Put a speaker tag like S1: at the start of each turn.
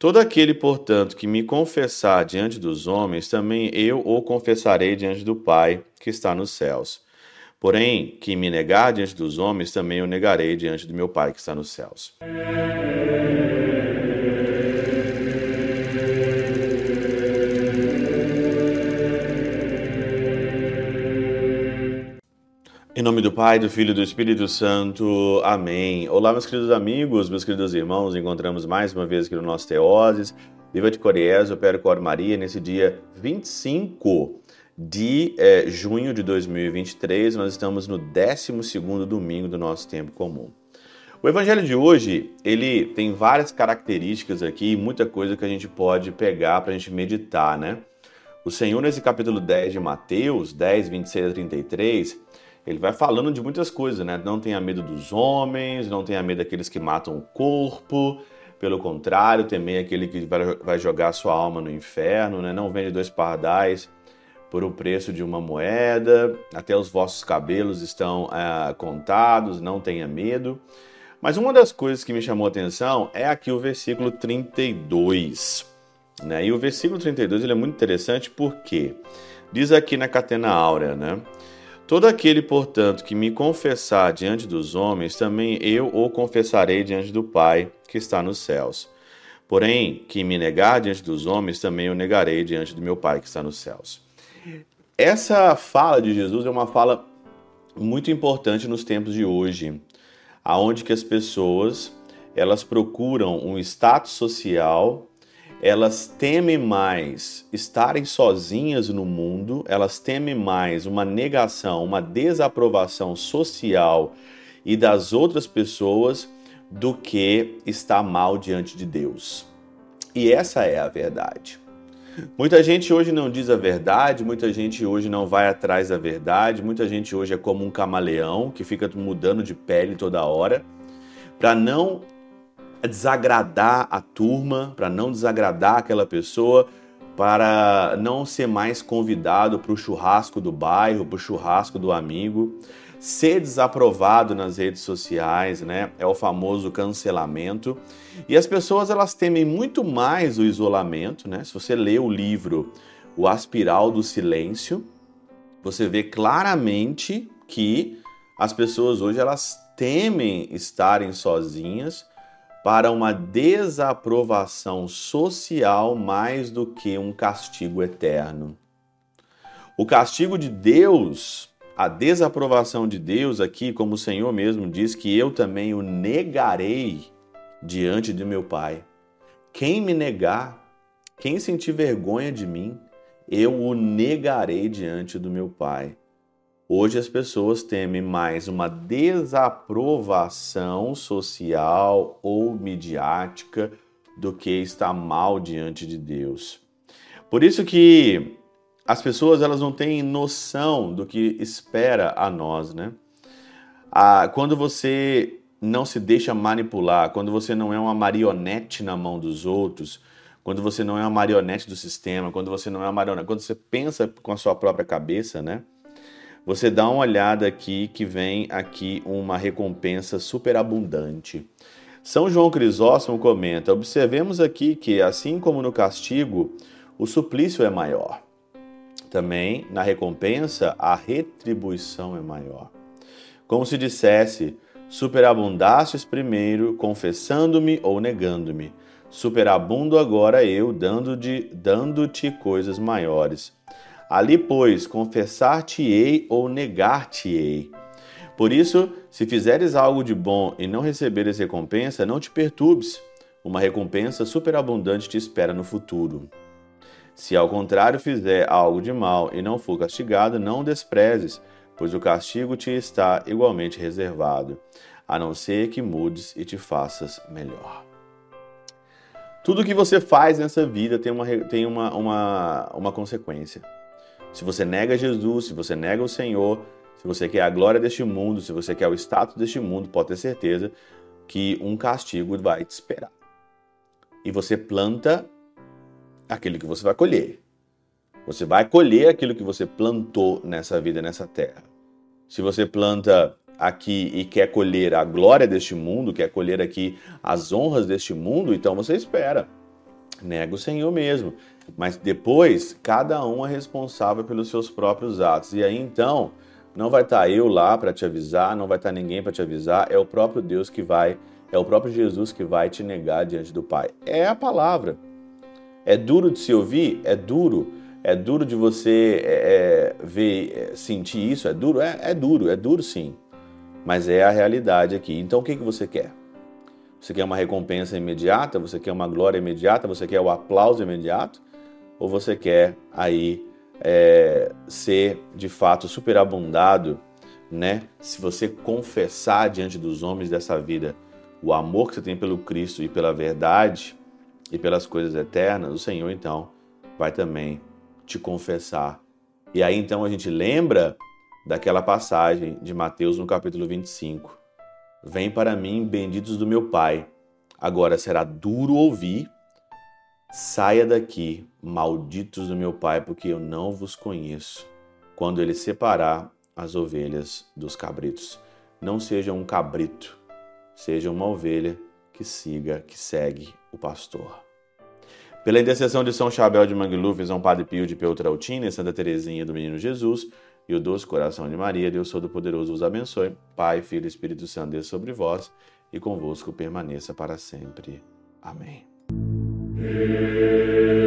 S1: Todo aquele, portanto, que me confessar diante dos homens, também eu o confessarei diante do Pai que está nos céus. Porém, quem me negar diante dos homens, também eu negarei diante do meu Pai que está nos céus. Nome do Pai, do Filho e do Espírito Santo. Amém. Olá, meus queridos amigos, meus queridos irmãos. Encontramos mais uma vez aqui no nosso Teoses. Viva de Coriés, Opero Cor Maria, nesse dia 25 de eh, junho de 2023. Nós estamos no 12 domingo do nosso tempo comum. O evangelho de hoje, ele tem várias características aqui, muita coisa que a gente pode pegar para a gente meditar, né? O Senhor, nesse capítulo 10 de Mateus, 10, 26 a 33, ele vai falando de muitas coisas, né? Não tenha medo dos homens, não tenha medo daqueles que matam o corpo, pelo contrário, temei aquele que vai jogar sua alma no inferno, né? Não vende dois pardais por o preço de uma moeda, até os vossos cabelos estão é, contados, não tenha medo. Mas uma das coisas que me chamou a atenção é aqui o versículo 32. Né? E o versículo 32 ele é muito interessante porque diz aqui na Catena Áurea, né? Todo aquele, portanto, que me confessar diante dos homens, também eu o confessarei diante do Pai que está nos céus. Porém, quem me negar diante dos homens, também eu negarei diante do meu Pai que está nos céus. Essa fala de Jesus é uma fala muito importante nos tempos de hoje, aonde que as pessoas elas procuram um status social elas temem mais estarem sozinhas no mundo, elas temem mais uma negação, uma desaprovação social e das outras pessoas do que estar mal diante de Deus. E essa é a verdade. Muita gente hoje não diz a verdade, muita gente hoje não vai atrás da verdade, muita gente hoje é como um camaleão que fica mudando de pele toda hora para não desagradar a turma, para não desagradar aquela pessoa, para não ser mais convidado para o churrasco do bairro, para o churrasco do amigo, ser desaprovado nas redes sociais, né? É o famoso cancelamento. E as pessoas elas temem muito mais o isolamento, né? Se você lê o livro O Aspiral do Silêncio, você vê claramente que as pessoas hoje elas temem estarem sozinhas para uma desaprovação social mais do que um castigo eterno. O castigo de Deus, a desaprovação de Deus aqui, como o Senhor mesmo diz que eu também o negarei diante de meu Pai. Quem me negar, quem sentir vergonha de mim, eu o negarei diante do meu Pai. Hoje as pessoas temem mais uma desaprovação social ou midiática do que estar mal diante de Deus. Por isso que as pessoas elas não têm noção do que espera a nós, né? Ah, quando você não se deixa manipular, quando você não é uma marionete na mão dos outros, quando você não é uma marionete do sistema, quando você não é uma marionete, quando você pensa com a sua própria cabeça, né? Você dá uma olhada aqui que vem aqui uma recompensa superabundante. São João Crisóstomo comenta: observemos aqui que, assim como no castigo, o suplício é maior. Também na recompensa, a retribuição é maior. Como se dissesse: superabundastes primeiro, confessando-me ou negando-me. Superabundo agora eu, dando-te dando coisas maiores. Ali, pois, confessar-te-ei ou negar-te-ei. Por isso, se fizeres algo de bom e não receberes recompensa, não te perturbes. Uma recompensa superabundante te espera no futuro. Se ao contrário fizer algo de mal e não for castigado, não desprezes, pois o castigo te está igualmente reservado, a não ser que mudes e te faças melhor. Tudo que você faz nessa vida tem uma, tem uma, uma, uma consequência. Se você nega Jesus, se você nega o Senhor, se você quer a glória deste mundo, se você quer o status deste mundo, pode ter certeza que um castigo vai te esperar. E você planta aquilo que você vai colher. Você vai colher aquilo que você plantou nessa vida, nessa terra. Se você planta aqui e quer colher a glória deste mundo, quer colher aqui as honras deste mundo, então você espera. Nega o Senhor mesmo. Mas depois, cada um é responsável pelos seus próprios atos. E aí então, não vai estar eu lá para te avisar, não vai estar ninguém para te avisar, é o próprio Deus que vai, é o próprio Jesus que vai te negar diante do Pai. É a palavra. É duro de se ouvir? É duro. É duro de você é, é ver, é, sentir isso? É duro? É, é duro, é duro sim. Mas é a realidade aqui. Então o que, que você quer? Você quer uma recompensa imediata? Você quer uma glória imediata? Você quer o aplauso imediato? Ou você quer aí é, ser de fato superabundado, né? Se você confessar diante dos homens dessa vida o amor que você tem pelo Cristo e pela verdade e pelas coisas eternas, o Senhor então vai também te confessar. E aí então a gente lembra daquela passagem de Mateus no capítulo 25 Vem para mim, benditos do meu Pai. Agora será duro ouvir. Saia daqui, malditos do meu Pai, porque eu não vos conheço. Quando ele separar as ovelhas dos cabritos. Não seja um cabrito, seja uma ovelha que siga, que segue o pastor. Pela intercessão de São Chabel de Mangluf, São Padre Pio de Peltrautina e Santa Teresinha do Menino Jesus, e o doce coração de Maria, Deus Todo-Poderoso vos abençoe. Pai, Filho e Espírito Santo, Deus sobre vós e convosco permaneça para sempre. Amém. Amen.